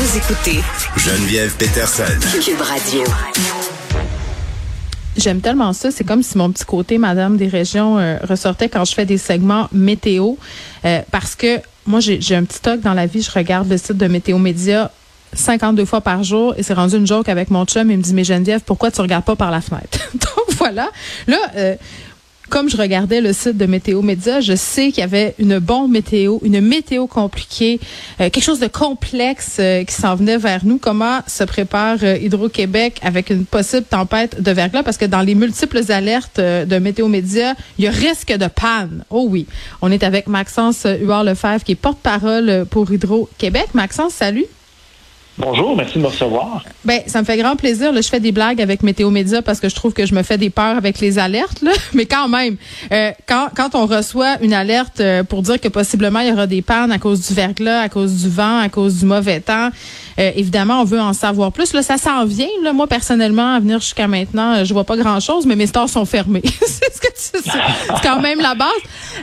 Vous écoutez Geneviève Peterson. Cube Radio. J'aime tellement ça. C'est comme si mon petit côté Madame des régions euh, ressortait quand je fais des segments météo. Euh, parce que moi, j'ai j'ai un petit toc dans la vie. Je regarde le site de Météo Média 52 fois par jour et c'est rendu une joke avec mon chum. Il me dit, mais Geneviève, pourquoi tu regardes pas par la fenêtre? Donc voilà. Là, euh, comme je regardais le site de Météo Média, je sais qu'il y avait une bonne météo, une météo compliquée, euh, quelque chose de complexe euh, qui s'en venait vers nous. Comment se prépare euh, Hydro-Québec avec une possible tempête de verglas? Parce que dans les multiples alertes de Météo Média, il y a risque de panne. Oh oui. On est avec Maxence Huard-Lefebvre, qui est porte-parole pour Hydro-Québec. Maxence, salut. Bonjour, merci de me recevoir. Ben, ça me fait grand plaisir. Là, je fais des blagues avec Météo Média parce que je trouve que je me fais des peurs avec les alertes. Là. Mais quand même, euh, quand, quand on reçoit une alerte euh, pour dire que possiblement il y aura des pannes à cause du verglas, à cause du vent, à cause du mauvais temps, euh, évidemment, on veut en savoir plus. Là, ça s'en vient. Là. Moi, personnellement, à venir jusqu'à maintenant, je vois pas grand-chose, mais mes stores sont fermés. c'est ce que. C'est quand même la base.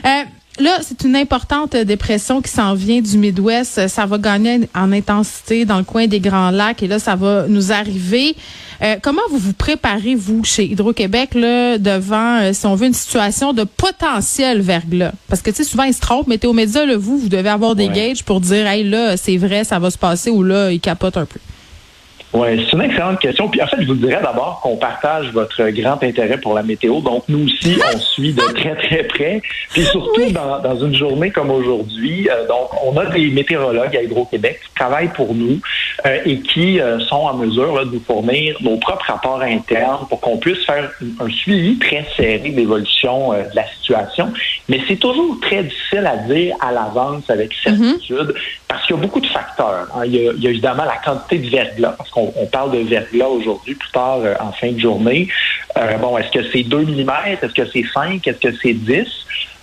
Euh, Là, c'est une importante dépression qui s'en vient du Midwest. Ça va gagner en intensité dans le coin des Grands Lacs et là, ça va nous arriver. Euh, comment vous vous préparez, vous, chez Hydro-Québec, là, devant, euh, si on veut, une situation de potentiel verglas? Parce que, tu sais, souvent, ils se trompent. Météo Média, là, vous, vous devez avoir des Ouais. gages pour dire, hey, là, c'est vrai, ça va se passer ou là, ils capotent un peu. Oui, c'est une excellente question. Puis en fait, je vous dirais d'abord qu'on partage votre grand intérêt pour la météo. Donc, nous aussi, on suit de très, très près. Puis surtout dans, dans une journée comme aujourd'hui, euh, donc on a des météorologues à Hydro-Québec qui travaillent pour nous euh, et qui euh, sont en mesure là, de nous fournir nos propres rapports internes pour qu'on puisse faire un suivi très serré de l'évolution euh, de la situation. Mais c'est toujours très difficile à dire à l'avance avec certitude parce qu'il y a beaucoup de facteurs. hein. Il, y a, évidemment la quantité de verglas, parce qu'on on parle de verglas aujourd'hui, plus tard euh, en fin de journée. Euh, bon, est-ce que c'est 2 mm? Est-ce que c'est 5? Est-ce que c'est 10?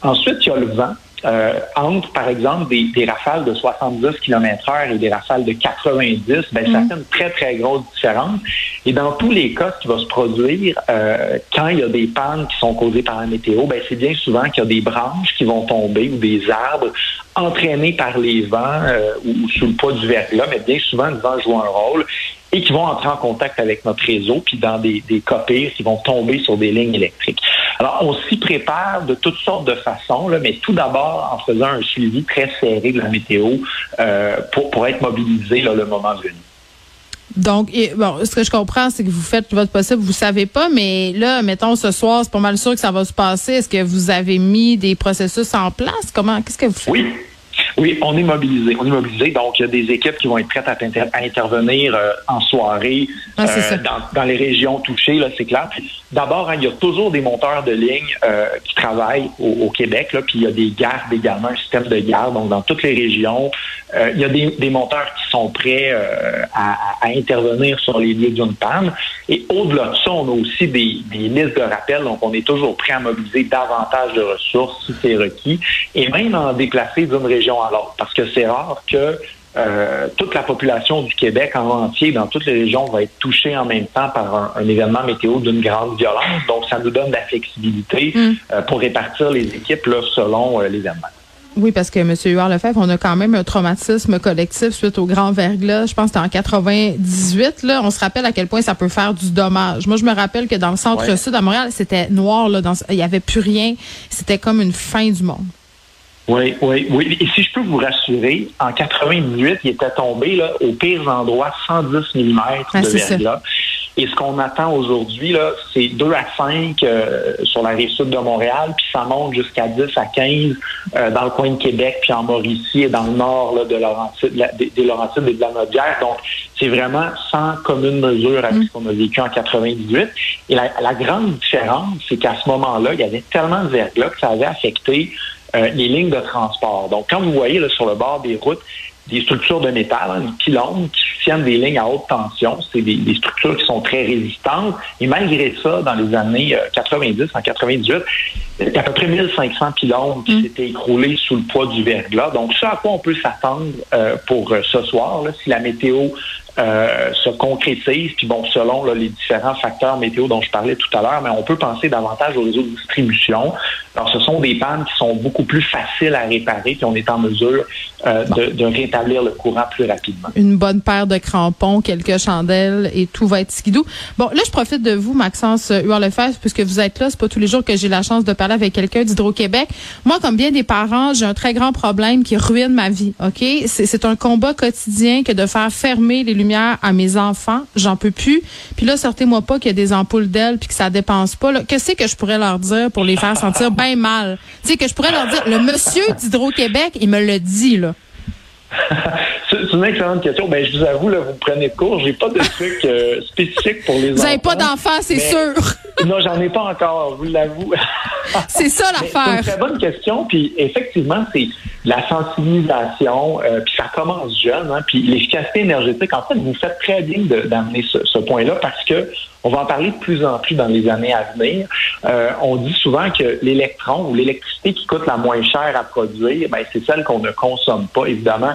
Ensuite, il y a le vent. Euh, entre, par exemple, des, des rafales de 70 km heure et des rafales de 90, ben, ça fait une très, très grosse différence. Et dans tous les cas, ce qui va se produire euh, quand il y a des pannes qui sont causées par la météo, ben, c'est bien souvent qu'il y a des branches qui vont tomber ou des arbres entraînés par les vents euh, ou, ou sous le poids du verglas, mais bien souvent, le vent joue un rôle et qui vont entrer en contact avec notre réseau, puis dans des, des cas pires, qui vont tomber sur des lignes électriques. Alors, on s'y prépare de toutes sortes de façons, là, mais tout d'abord en faisant un suivi très serré de la météo euh, pour, pour être mobilisé là, le moment venu. Donc, et, bon, ce que je comprends, c'est que vous faites votre possible, vous savez pas, mais là, mettons, ce soir, c'est pas mal sûr que ça va se passer. Est-ce que vous avez mis des processus en place? Comment, qu'est-ce que vous faites? Oui. Oui, on est mobilisé. On est mobilisé. Donc, il y a des équipes qui vont être prêtes à, inter- à intervenir euh, en soirée Ah, ça. dans, dans les régions touchées, là, c'est clair. D'abord, hein, il y a toujours des monteurs de ligne euh, qui travaillent au, au Québec, là, puis il y a des gardes également, un système de garde, donc dans toutes les régions. Euh, il y a des, des monteurs qui sont prêts euh, à, à- à intervenir sur les lieux d'une panne. Et au-delà de ça, on a aussi des, des listes de rappel, donc on est toujours prêt à mobiliser davantage de ressources si c'est requis, et même en déplacer d'une région à l'autre, parce que c'est rare que euh, toute la population du Québec en entier, dans toutes les régions, va être touchée en même temps par un, un événement météo d'une grande violence. Donc, ça nous donne de la flexibilité euh, pour répartir les équipes là, selon euh, l'événement. Oui, parce que M. Huard Lefebvre, on a quand même un traumatisme collectif suite au grand verglas. Je pense que c'était en 98. Là, on se rappelle à quel point ça peut faire du dommage. Moi, je me rappelle que dans le centre-sud à Montréal, c'était noir. Là, dans, il y avait plus rien. C'était comme une fin du monde. Oui, oui, oui. Et si je peux vous rassurer, en 98, il était tombé là, aux pires endroits 110 mm Ah, de verglas. Et ce qu'on attend aujourd'hui, là, c'est 2 à 5 euh, sur la rive sud de Montréal, puis ça monte jusqu'à 10 à 15 euh, dans le coin de Québec, puis en Mauricie et dans le nord là, de Laurentide, la- des, des Laurentides et de la Nodière. Donc, c'est vraiment sans commune mesure avec ce qu'on a vécu en 98. Et la, la grande différence, c'est qu'à ce moment-là, il y avait tellement de verglas que ça avait affecté euh, les lignes de transport. Donc, quand vous voyez là, sur le bord des routes des structures de métal, hein, des pylônes qui soutiennent des lignes à haute tension, c'est des, des structures qui sont très résistantes. Et malgré ça, dans les années euh, 90, en 98, il y a à peu près 1500 pylônes qui s'étaient écroulés sous le poids du verglas. Donc, ce à quoi on peut s'attendre euh, pour euh, ce soir, là, si la météo euh, se concrétise, puis bon, selon les différents facteurs météo dont je parlais tout à l'heure, mais on peut penser davantage au réseau de distribution. Alors, ce sont des pannes qui sont beaucoup plus faciles à réparer, puis on est en mesure euh, de, rétablir le courant plus rapidement. Une bonne paire de crampons, quelques chandelles et tout va être skidou. Bon, là, je profite de vous, Maxence Huard-Lefebvre, puisque vous êtes là. C'est pas tous les jours que j'ai la chance de parler avec quelqu'un d'Hydro-Québec. Moi, comme bien des parents, j'ai un très grand problème qui ruine ma vie, OK? C'est un combat quotidien que de faire fermer les lumières à mes enfants. J'en peux plus. Puis là, sortez-moi pas qu'il y a des ampoules d'ailes puis que ça dépense pas. Qu'est-ce que je pourrais leur dire pour les faire sentir bien mal? Tu sais, que je pourrais leur dire, le monsieur d'Hydro-Québec, il me le dit, là. c'est une excellente question. Ben, je vous avoue, là, vous prenez de cours. J'ai pas de truc euh, spécifique pour les enfants. Vous n'avez pas d'enfants, c'est sûr. non, j'en ai pas encore, je vous l'avoue. c'est ça l'affaire. C'est une très bonne question. Puis effectivement, c'est la sensibilisation. Euh, puis ça commence jeune. Hein, puis l'efficacité énergétique. En fait, vous faites très bien d'amener ce, ce point-là parce que on va en parler de plus en plus dans les années à venir. Euh, on dit souvent que l'électron ou l'électricité qui coûte la moins chère à produire, ben, c'est celle qu'on ne consomme pas. Évidemment,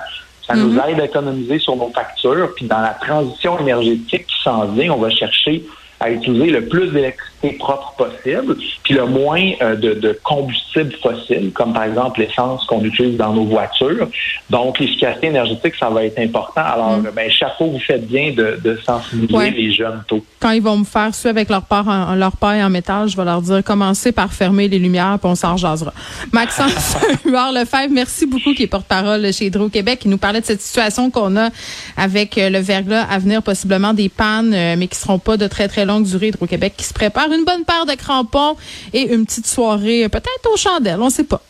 ça nous mm-hmm. aide à économiser sur nos factures. Puis dans la transition énergétique qui s'en vient, on va chercher à utiliser le plus d'électricité propre possible, puis le moins euh, de, de, combustible fossile, comme par exemple l'essence qu'on utilise dans nos voitures. Donc, l'efficacité énergétique, ça va être important. Alors, mm. ben, chapeau, vous faites bien de, de sensibiliser les jeunes tôt. Quand ils vont me faire ça avec leur, part en, leur paille en métal, je vais leur dire commencez par fermer les lumières, puis on s'en jasera. Maxence Huard-Lefebvre, merci beaucoup, qui est porte-parole chez Hydro-Québec, qui nous parlait de cette situation qu'on a avec euh, le verglas à venir, possiblement des pannes, euh, mais qui seront pas de très, très longue durée Hydro-Québec qui se prépare une bonne paire de crampons et une petite soirée peut-être aux chandelles, on sait pas.